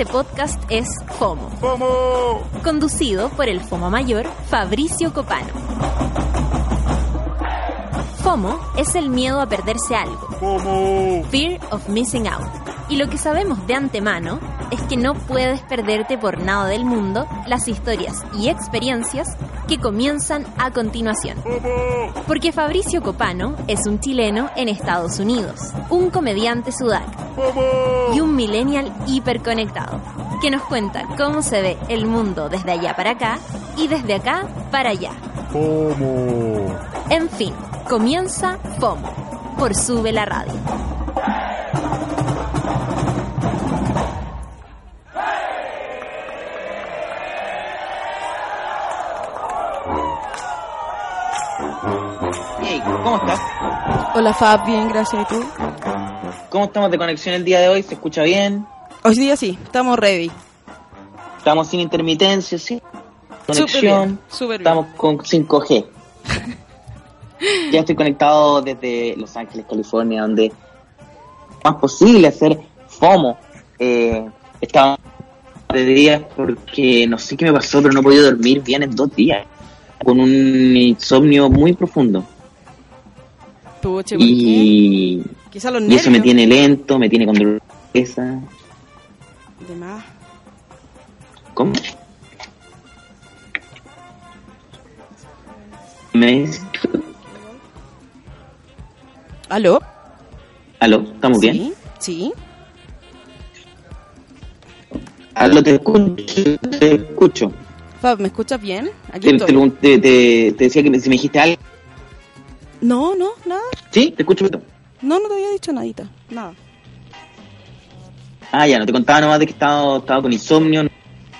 Este podcast es FOMO. Conducido por el FOMO mayor, Fabricio Copano. FOMO es el miedo a perderse algo. Fear of missing out. Y lo que sabemos de antemano es que no puedes perderte por nada del mundo las historias y experiencias que comienzan a continuación. Porque Fabricio Copano es un chileno en Estados Unidos, un comediante y un millennial hiperconectado, que nos cuenta cómo se ve el mundo desde allá para acá y desde acá para allá. En fin, comienza FOMO por Sube la Radio. Hey, ¿cómo estás? Hola Fab, bien, gracias. ¿Y tú? ¿Cómo estamos de conexión el día de hoy? ¿Se escucha bien? Hoy día sí, estamos ready. Estamos sin intermitencia, sí. Conexión. bien, súper bien. Estamos con 5G. ya estoy conectado desde Los Ángeles, California, donde más posible hacer FOMO. Eh, estaba de días porque no sé qué me pasó, pero no he podido dormir bien en dos días. Con un insomnio muy profundo. Puche, ¿por qué? Quizá los y nervios. eso me tiene lento, me tiene con dolor de cabeza. De más. ¿Cómo? ¿Me... ¿Aló? ¿Aló? ¿Estamos bien? Sí. Aló, te escucho. Te escucho. Fab, ¿me escuchas bien? Aquí Te, estoy. te, te- te- te decía que si me dijiste algo. No, no, nada. ¿Sí? ¿Te escucho? No, no te había dicho nadita. Nada. Ah, ya, no te contaba nomás de que estaba, estaba con insomnio un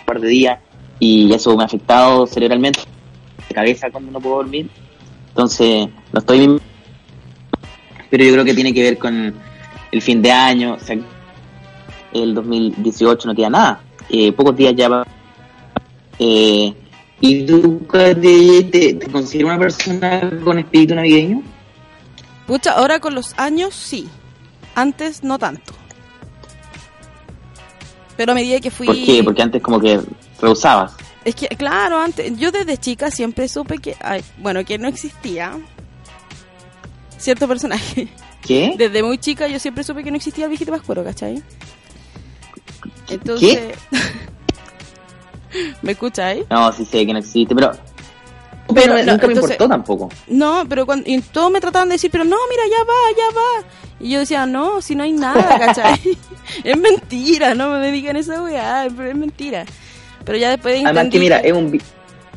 par de días y eso me ha afectado cerebralmente, de cabeza cuando no puedo dormir. Entonces, no estoy... Pero yo creo que tiene que ver con el fin de año, o sea, el 2018 no queda nada. Eh, pocos días ya va. Eh, ¿Y tú te, te, te consideras una persona con espíritu navideño? Pucha, ahora con los años sí. Antes no tanto. Pero a medida que fui... ¿Por qué? Porque antes como que rehusabas. Es que, claro, antes, yo desde chica siempre supe que, ay, bueno, que no existía cierto personaje. ¿Qué? Desde muy chica yo siempre supe que no existía el viejito pascuero, ¿cachai? Entonces... ¿Me escucháis? No, sí sé que no existe, pero... Pero nunca me importó tampoco. No, pero cuando, y todos me trataban de decir, pero no, mira, ya va, ya va. Y yo decía, no, si no hay nada, ¿cachai? es mentira, no me digan esa weá, pero es mentira. Pero ya después de Además que mira, es un,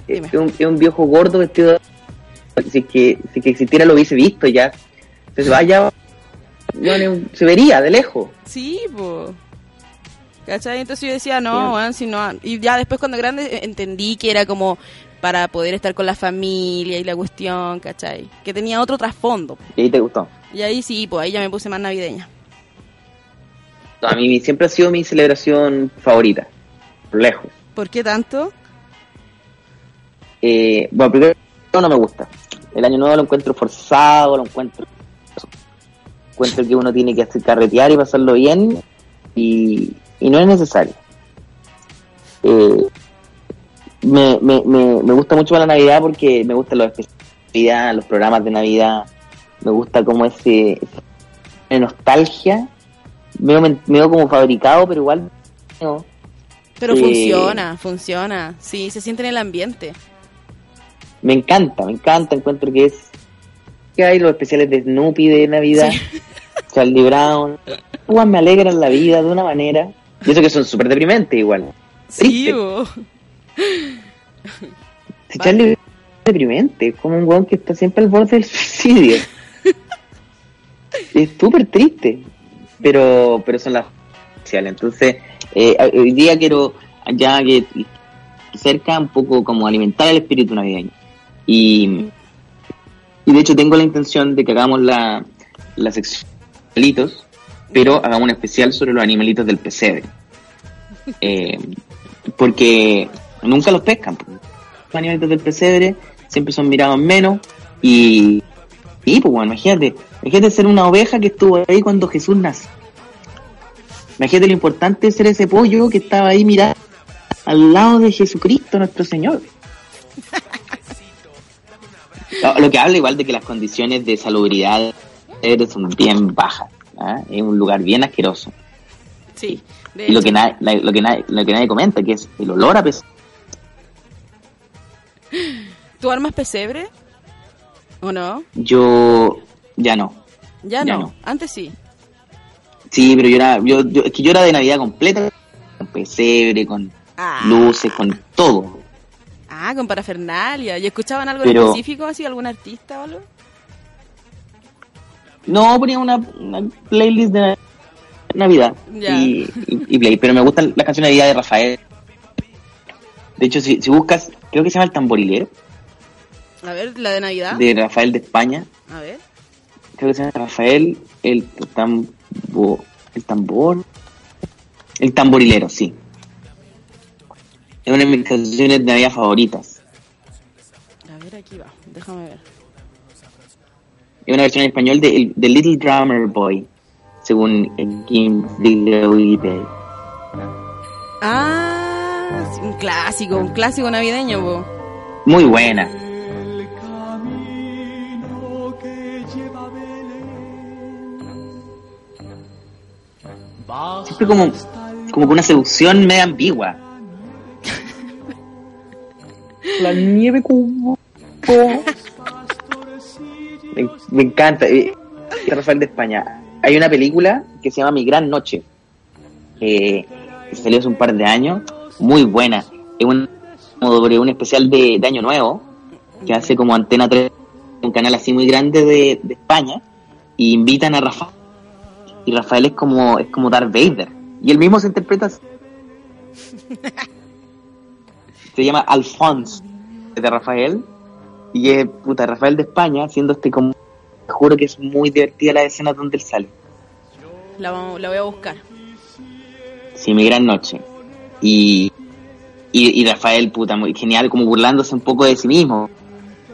Dime. es un, es un viejo gordo vestido de... Si es que, si es que existiera lo hubiese visto ya. Entonces vaya... Se vería de lejos. Sí, po. ¿Cachai? Entonces yo decía, no, Sí. si no. Y ya después cuando grande eh, entendí que era como para poder estar con la familia y la cuestión, ¿cachai? Que tenía otro trasfondo. Y ahí te gustó. Y ahí sí, pues ahí ya me puse más navideña. No, a mí siempre ha sido mi celebración favorita. Lejos. ¿Por qué tanto? Eh, bueno, primero no me gusta. El año nuevo lo encuentro forzado, lo encuentro... Encuentro que uno tiene que hacer carretear y pasarlo bien y, y no es necesario. Eh, me, me, me, me gusta mucho la Navidad porque me gustan los especiales de Navidad, los programas de Navidad, me gusta como ese, esa nostalgia, medio, men- medio como fabricado, pero igual no. Pero Sí. funciona, funciona. Sí, se siente en el ambiente. me encanta, me encanta, encuentro que es que hay los especiales de Snoopy de Navidad, Charlie Brown, Igual me alegran la vida de una manera, y eso que son súper deprimentes igual. Sí, Charlie es deprimente, es como un weón que está siempre al borde del suicidio. es súper triste, pero pero son las sociales. Entonces, eh, hoy día quiero ya que cerca un poco como alimentar el espíritu navideño. Y, y de hecho tengo la intención de que hagamos la, la sección de animalitos, pero hagamos un especial sobre los animalitos del pesebre. Eh, porque nunca los pescan. Los animalitos del pesebre siempre son mirados menos y, y pues bueno, imagínate, imagínate ser una oveja que estuvo ahí cuando Jesús nació. Imagínate lo importante de ser ese pollo que estaba ahí mirando al lado de Jesucristo nuestro Señor. Lo, que habla igual de que las condiciones de salubridad son bien bajas. ¿ah? Es un lugar bien asqueroso. Sí. de Y lo que, nadie, lo, que nadie, lo que nadie comenta, que es el olor a ¿Tú armas pesebre? ¿O no? Yo ya no. Ya, Ya no. no. Antes sí. Sí, pero yo era, yo, yo- es que yo era de Navidad completa, con pesebre, con Ah. luces, con todo. Ah, con parafernalia. ¿Y escuchaban algo en Pero- específico, así, algún artista o algo? No, ponía una, una playlist de Navidad Ya. y, y- y play, pero me gustan las canciones de Navidad de Rafael. De hecho, si, si buscas, creo que se llama El Tamborilero, A ver, la de Navidad. de Rafael de España. A ver. Creo que se llama Rafael, el, tambo, el tambor. El tamborilero, sí. Es una de mis canciones de Navidad favoritas. A ver, aquí va. Déjame ver. Es una versión en español de, de Little Drummer Boy, según Kim Wikipedia. Ah, un clásico, un clásico navideño, po. Muy buena. Siempre como, como con una seducción media ambigua. La nieve como... Me, me encanta. Rafael de España. Hay una película que se llama Mi Gran Noche. eh, que salió hace un par de años. Muy buena. Es un, un especial de, de Año Nuevo que hace como Antena 3, un canal así muy grande de, de España. Y invitan a Rafael. Y Rafael es como, es como Darth Vader. Y él mismo se interpreta así. Se llama Alphonse de Rafael. Y es puta Rafael de España haciendo este como. Te juro que es muy divertida la escena donde él sale. La, voy a buscar. Sí, mi gran noche. Y, y, y Rafael, puta, muy genial, como burlándose un poco de sí mismo.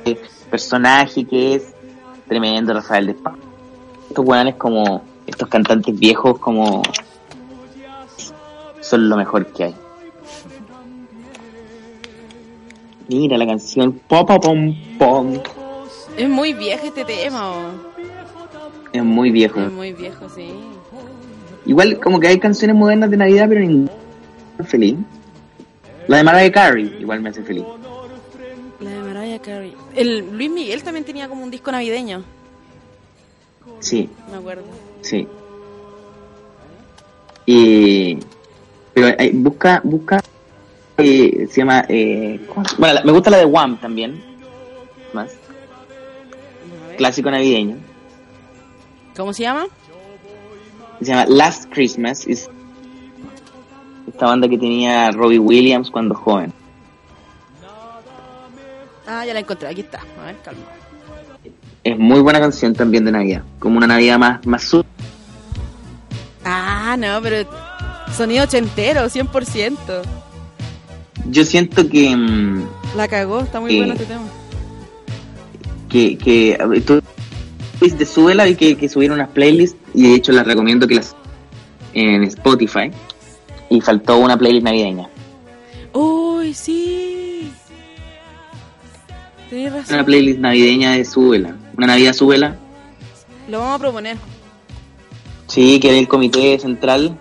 El personaje que es tremendo, Rafael de España. Estos weones como, estos cantantes viejos como son lo mejor que hay. Mira la canción Popa Pom Pom. Es muy viejo este tema. Es muy viejo. Es muy viejo, sí. Igual como que hay canciones modernas de Navidad, pero ninguna feliz. La de Mariah Carey igual me hace feliz. La de Mariah Carey. El Luis Miguel también tenía como un disco navideño, Sí, me acuerdo. sí. Y pero eh, busca busca eh, se llama eh, ¿cómo se- bueno la- me gusta la de Wham también más clásico navideño ¿Cómo se llama? se llama Last Christmas es esta banda que tenía Robbie Williams cuando joven Ah, ya la encontré, aquí está. A ver, calma. Es muy buena canción también de Navidad como una Navidad más más su Ah, no, pero sonido ochentero, 100%. yo siento que mm, La cagó, está muy Eh, bueno este tema. que, que tú de Súbela y que, que subieron unas playlists y de hecho las recomiendo que las en Spotify y faltó una playlist navideña Uy, sí. Tenés razón. una playlist navideña de Súbela una Navidad Súbela Lo vamos a proponer. sí que el comité central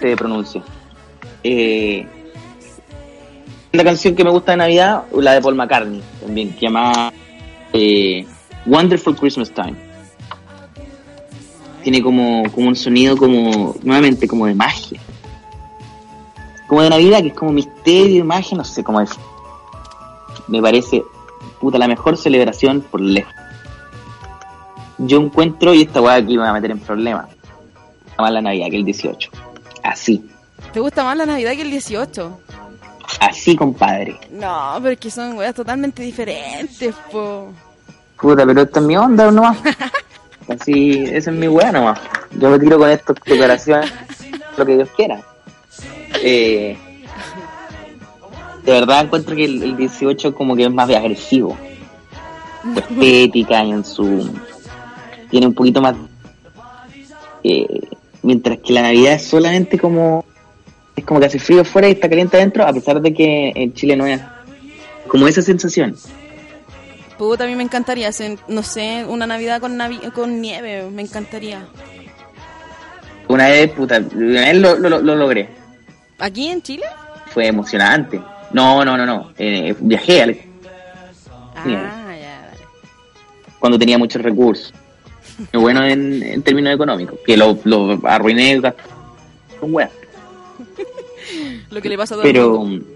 se pronuncia eh, la canción que me gusta de Navidad la de Paul McCartney también que llama eh, Wonderful Christmas Time. Tiene como, como un sonido como nuevamente como de magia. Como de Navidad que es como misterio magia no sé cómo es. Me parece puta la mejor celebración por lejos. Yo encuentro y esta weá aquí me va a meter en problemas más la Navidad que el 18 así. ¿Te gusta más la Navidad que el 18? así compadre. No, pero es que son weas totalmente diferentes, po. puta pero esta es mi onda nomás. Así esa es mi weá nomás. Yo me tiro con estas declaraciones lo que Dios quiera. Eh, de verdad encuentro que el, el 18 como que es más agresivo su estética y en su tiene un poquito más eh, mientras que la Navidad es solamente como es como que hace frío fuera y está caliente adentro, a pesar de que en Chile no es como esa sensación. Puta, a mí me encantaría hacer, no sé, una Navidad con, navi- con nieve, me encantaría. Una vez, puta, una vez lo, lo- lo logré. ¿Aquí en Chile? Fue emocionante. No, no, no, no. Eh, viajé al- Ah, Nieve. ya, dale. cuando tenía muchos recursos. Lo bueno en, en términos económicos, que lo, lo arruiné gasté con weas. Lo que le pasa a todo el Pero mundo.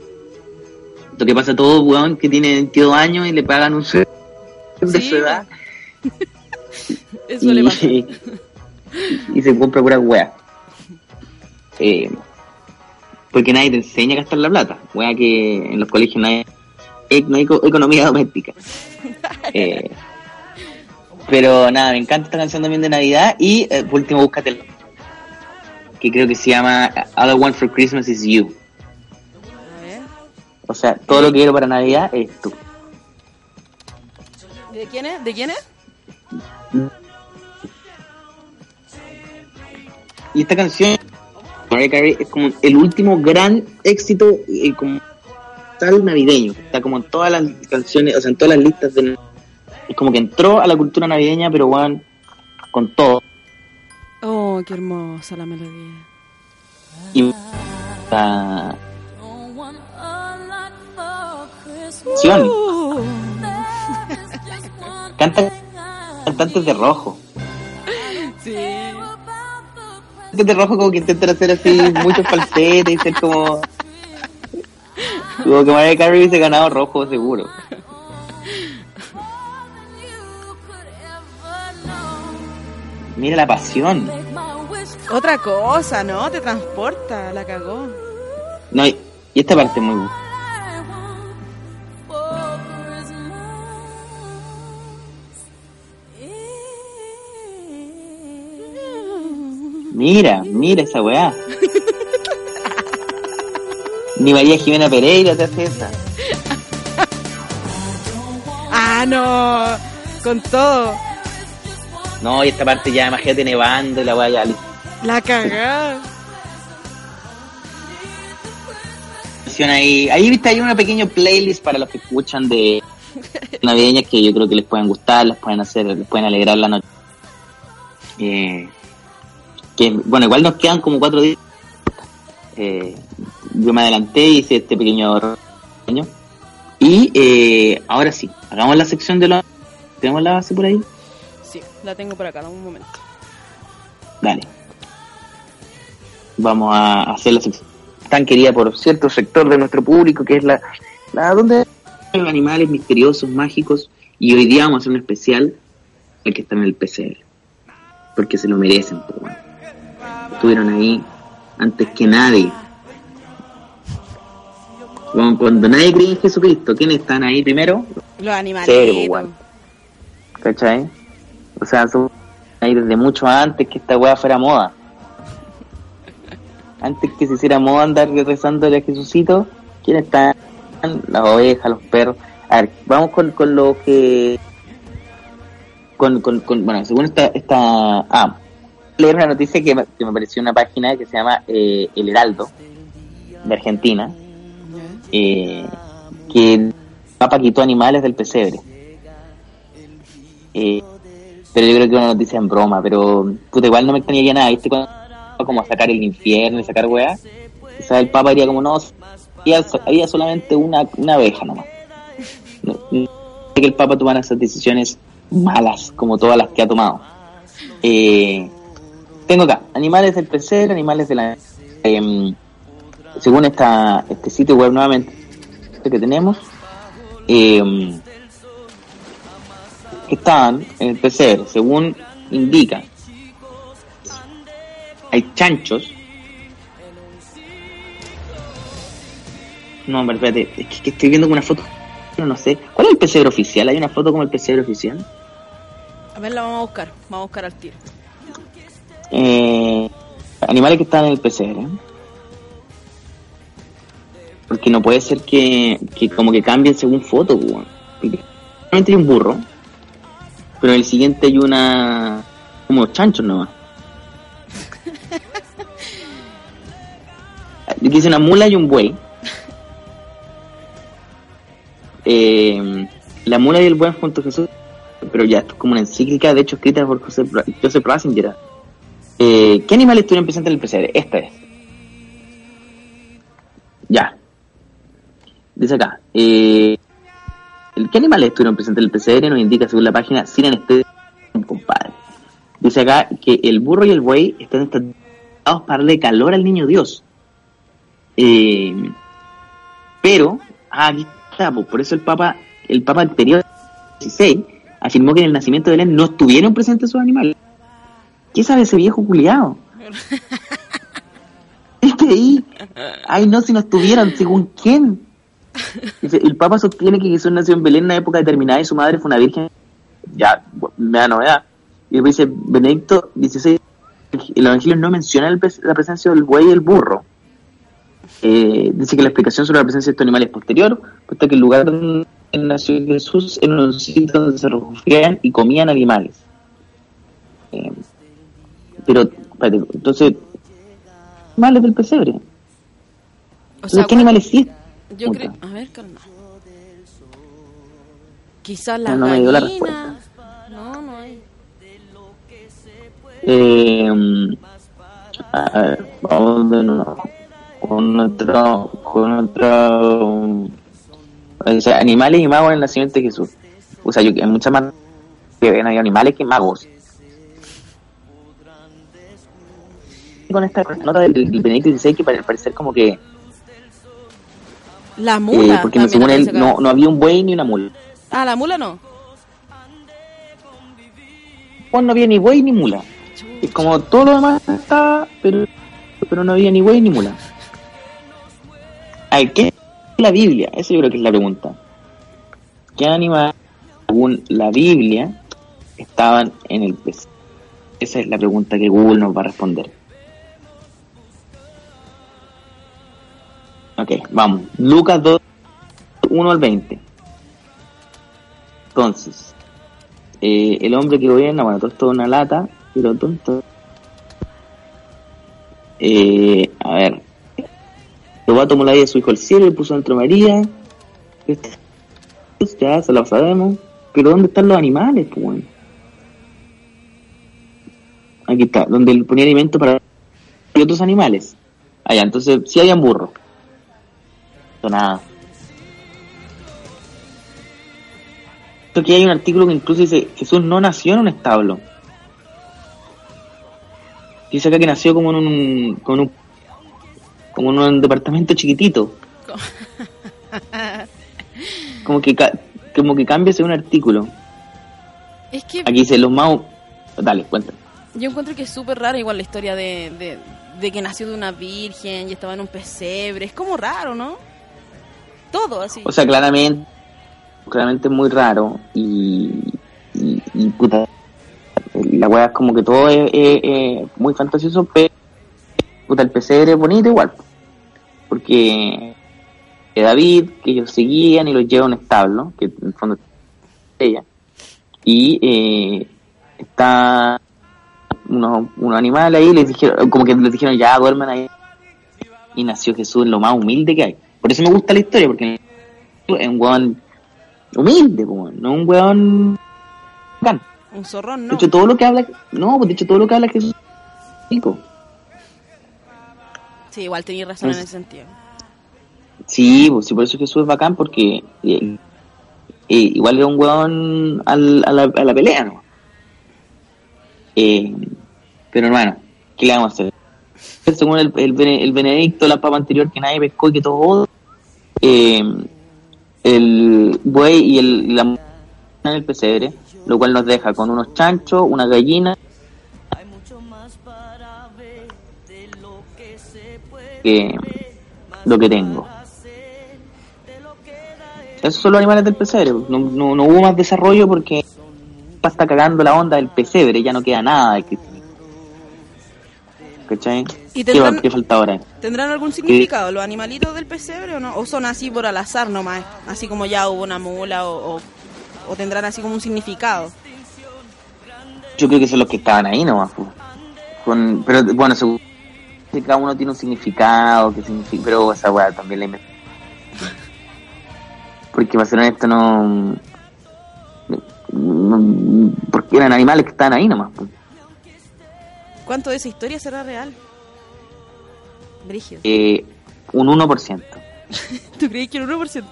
lo que pasa a todo weón que tiene 22 años y le pagan un sueldo de Sí, su edad Eso le pasa. y, y se compra pura wea. Eh, porque nadie te enseña a gastar la plata. Wea que en los colegios no hay, eh, no hay eco- economía doméstica. Eh, pero nada, me encanta esta canción también de Navidad. Y eh, por último, búscate que creo que se llama All I Want for Christmas is You. O sea, todo lo que quiero para Navidad es tú. ¿De quién es? ¿De quién es? Y esta canción, Mariah Carey, es como el último gran éxito eh, como tal navideño. Está como en todas las canciones, o sea, en todas las listas de... Es como que entró a la cultura navideña, pero van con todo. Oh, qué hermosa la melodía. Y la canción. Uh, Canta cantantes de rojo. De rojo como que intentan hacer así muchos falsetes y ser como... Como que Mariah Carey hubiese ganado rojo seguro. Mira la pasión. Otra cosa, ¿no? Te transporta, la cagó. No, y, y esta parte es muy buena. Mira, mira esa weá. Ni María Jimena Pereira te hace esa. Ah, no. Con todo. No, y esta parte ya, imagínate nevando y la weá ya. La canción ahí. Ahí viste, hay una pequeña playlist para los que escuchan de navideñas que yo creo que les pueden gustar, les pueden hacer, les pueden alegrar la noche. Eh, que bueno, igual nos quedan como cuatro días. Eh, yo me adelanté y hice este pequeño reseño. Y eh, ahora sí, hagamos la sección de los. ¿Tenemos la base por ahí? Sí, la tengo por acá, dame un momento. Dale. Vamos a hacer la sección tan querida por cierto sector de nuestro público, que es la, la donde hay animales misteriosos, mágicos, y hoy día vamos a hacer un especial al que está en el PCR, porque se lo merecen, po, weón. Estuvieron ahí antes que nadie. Cuando, cuando nadie cree en Jesucristo, ¿quiénes están ahí primero? Los animales. ¿Cachai? O sea, son ahí desde mucho antes que esta weá fuera moda. Antes que se hiciera moda andar rezándole a Jesucito, ¿quiénes están? Las ovejas, los perros. A ver, vamos con, con lo que... Con, con, con- bueno, según esta... esta ah, leer una noticia que me, que me pareció una página que se llama eh, El Heraldo, de Argentina, eh, que el Papa quitó animales del pesebre. Eh, pero yo creo que es una noticia en broma, pero puta, igual no me extrañaría nada, ¿viste? Cuando como sacar el infierno y sacar weá, quizás el Papa diría como, no, había, solamente una, una abeja nomás. No, no que el Papa tomara esas decisiones malas, como todas las que ha tomado. Eh, tengo acá, animales del pesebre, animales de la... em, según esta, este sitio web nuevamente que tenemos, em, que están en el pesebre, según indica. Hay chanchos. No, hombre, espérate, es que, estoy viendo una foto, no, no sé. ¿Cuál es el pesebre oficial? ¿Hay una foto como el pesebre oficial? A ver, la vamos a buscar. Vamos a buscar al tiro. Eh, animales que están en el pesebre. Porque no puede ser que, que como que cambien según foto, weón. Hay un burro, pero en el siguiente hay una como chanchos nomás. Dice una mula y un buey. Eh, la mula y el buey junto a Jesús, pero ya, esto es como una encíclica, de hecho, escrita por Joseph, Joseph Ratzinger. Eh, ¿Qué animales estuvieron presentes en el pesebre? Esta es. Ya. Dice acá. Eh, ¿Qué animales estuvieron presentes en el pesebre? Nos indica según la página sin anestesia, compadre. Dice acá que el burro y el buey están estados para darle calor al niño Dios. Eh, pero, ah, aquí está, pues, por eso el Papa, el Papa anterior, 16, afirmó que en el nacimiento de Belén no estuvieron presentes esos animales. ¿Qué sabe ese viejo culiado? es que ahí, ay no, si no estuvieron, según quién. Dice, el Papa sostiene que Jesús nació en Belén en una época determinada y su madre fue una virgen. Ya, me da novedad. Y después dice, Benedicto 16, el Evangelio no menciona la presencia del buey y el burro. Eh, dice que la explicación sobre la presencia de estos animales es posterior, puesto que el lugar donde nació Jesús era un sitio donde se refugiaban y comían animales. Eh, pero, espérate, entonces, animales del pesebre. O sea, ¿Qué animales sí? Yo creo, a ver, calma. Quizás la No, no me dio la gallina. No, no hay. Eh, a ver, vamos de nuevo. Con otro, con otro, o sea, animales y magos en el nacimiento de Jesús. O sea, yo hay muchas más que ven hay animales que magos. Con esta nota del, del Benedicto XVI que para parecer como que, La eh, mula. porque también según él no, no había un buey ni una mula. Ah, la mula no. Pues no había ni buey ni mula. Es como todo lo demás estaba, pero, pero no había ni buey ni mula. A ver, ¿qué es la Biblia? Eso yo creo que es la pregunta. ¿Qué animales, según la Biblia, estaban en el pez? Esa es la pregunta que Google nos va a responder. Ok, vamos. Lucas 2, 1 al 20. Entonces, eh, el hombre que gobierna, bueno, todo esto es una lata, pero tonto. Eh, a ver. Jehová tomó la vida de su hijo al cielo y puso entre María. Este- Ya, se lo sabemos. Pero ¿dónde están los animales? Pues? Aquí está, donde ponía alimento para otros animales. Allá, entonces sí habían burros. Nada. Aquí hay un artículo que incluso dice Jesús no nació en un establo. Dice acá que nació como en un, como en un, como en un departamento chiquitito. Como que, como que cambia según artículo. Es que Aquí dice los más... Dale, cuenta. yo encuentro que es súper rara igual la historia de, de, de que nació de una virgen y estaba en un pesebre. Es como raro, ¿no? Todo así. O sea, claramente, claramente es muy raro y, puta, la weá es como que todo es, muy fantasioso, pero puta, el pesebre es bonito igual. Porque que David, que ellos seguían y los lleva a un establo, que en el fondo es ella, y eh, está unos, unos animales ahí, les dijeron, como que les dijeron ya duermen ahí, y nació Jesús en lo más humilde que hay. Por eso me gusta la historia, porque es un weón humilde, po, no un weón bacán. un zorrón, De no. hecho, todo lo que habla, no, pues de hecho, todo lo que habla Jesús es rico. Sí, igual tenías razón Es- en ese sentido. Sí, pues sí, por eso Jesús es bacán, porque eh, eh, igual era un weón al- a, la, a la pelea, ¿no? Eh, pero bueno, ¿qué le vamos a hacer? Según el, el, Bene- el Benedicto, la papa anterior que nadie pescó y que todo, eh, el buey y el, la en el pesebre, lo cual nos deja con unos chanchos, una gallina, que lo que tengo. Esos son los animales del pesebre. No, no, no hubo más desarrollo porque está cagando la onda del pesebre, ya no queda nada ¿Cachai? ¿Y ¿Qué, va- tendrán- qué falta ahora? ¿Tendrán algún significado los animalitos del pesebre o no? ¿O son así por al azar nomás? Así como ya hubo una mula o, o, o tendrán así como un significado. Yo creo que son los que estaban ahí nomás. con, pero bueno, según cada uno tiene un significado, que significa, pero esa weá también la inventé. Porque para ser honesto no, no- porque eran animales que estaban ahí nomás. pues. ¿Cuánto de esa historia será real? Brígido. Eh, un 1%. ¿Tú crees que el 1%?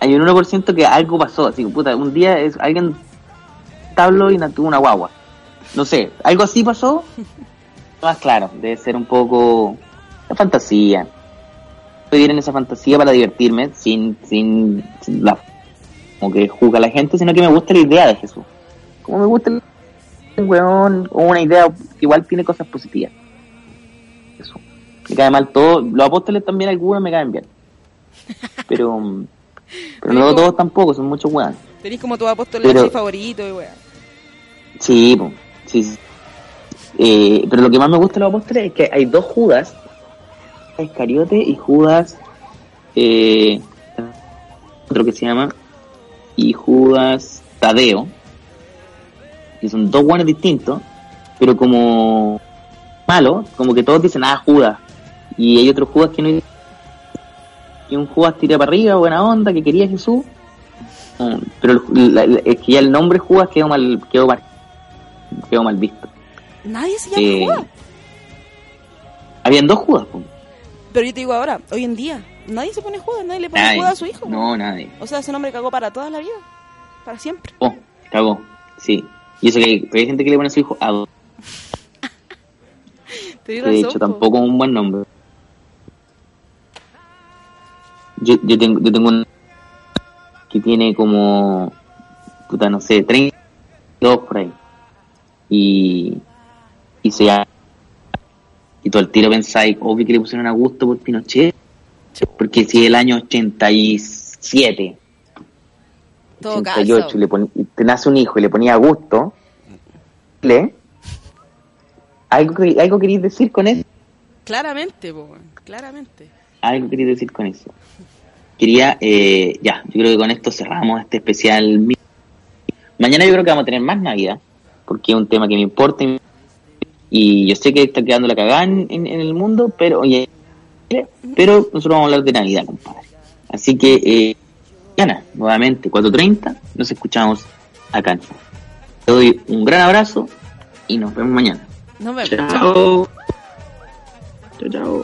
Hay un 1% que algo pasó, así que puta, un día es, alguien tablo y tuvo una guagua. No sé, algo así pasó. Más claro, debe ser un poco la fantasía. Vivir en esa fantasía para divertirme sin, sin, sin la como que juzga a la gente, sino que me gusta la idea de Jesús. Como me gusta un weón o una idea que igual tiene cosas positivas. Eso. Me cae mal todo. Los apóstoles también algunos me caen bien. Pero, mm, pero no todos tampoco, son muchos weones. Tenés como tu apóstol Pero- favorito y. Sí, po, sí, sí. Eh, pero lo que más me gusta de los apóstoles es que hay dos Judas, Iscariote y Judas, eh, otro que se llama, y Judas Tadeo, que son dos buenos distintos, pero como malos, como que todos dicen, ah, Judas, y hay otros Judas que no y un Judas tira para arriba, buena onda, que quería Jesús, Mm, pero el- la- la- es que ya el nombre Judas quedó mal, quedó mal, quedó mal visto. Nadie se llama Eh, Judas. Habían dos Judas. Pero yo te digo ahora, hoy en día, nadie se pone Judas, nadie le pone Nadie. Judas a su hijo. No, nadie. O sea, ese nombre cagó para toda la vida. Para siempre. Oh, cagó. Sí. Y eso que hay gente que le pone a su hijo Ado, Te que de razón, hecho po. tampoco es un buen nombre. Yo, yo tengo, yo tengo un que tiene como, puta, no sé, 32 por ahí. Y, y se llama, y todo el tiro pensáis, obvio que le pusieron a gusto por Pinochet, porque si el año 87, Todo 88 caso. y le pon- y te nace un hijo y le ponía a gusto, ¿le? ¿Algo, ¿Algo queréis decir con eso? Claramente, po, claramente. Algo queréis decir con eso. Quería, eh, ya, yo creo que con esto cerramos este especial. Mañana yo creo que vamos a tener más Navidad, porque es un tema que me importa y, y yo sé que está quedando la cagada en, en- en el mundo, pero oye, pero nosotros vamos a hablar de Navidad, compadre. Así que, eh, mañana, nuevamente, 4.30, nos escuchamos acá. Te doy un gran abrazo y nos vemos mañana. Nos vemos. Chao. Chao, chao.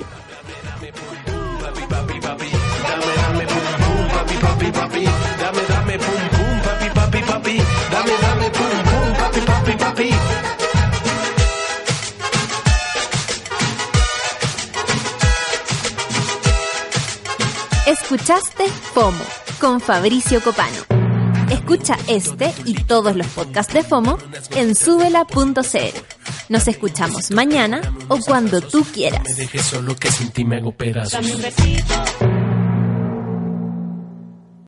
Escuchaste FOMO con Fabricio Copano. Escucha este y todos los podcasts de FOMO en subela.cl. Nos escuchamos mañana o cuando tú quieras.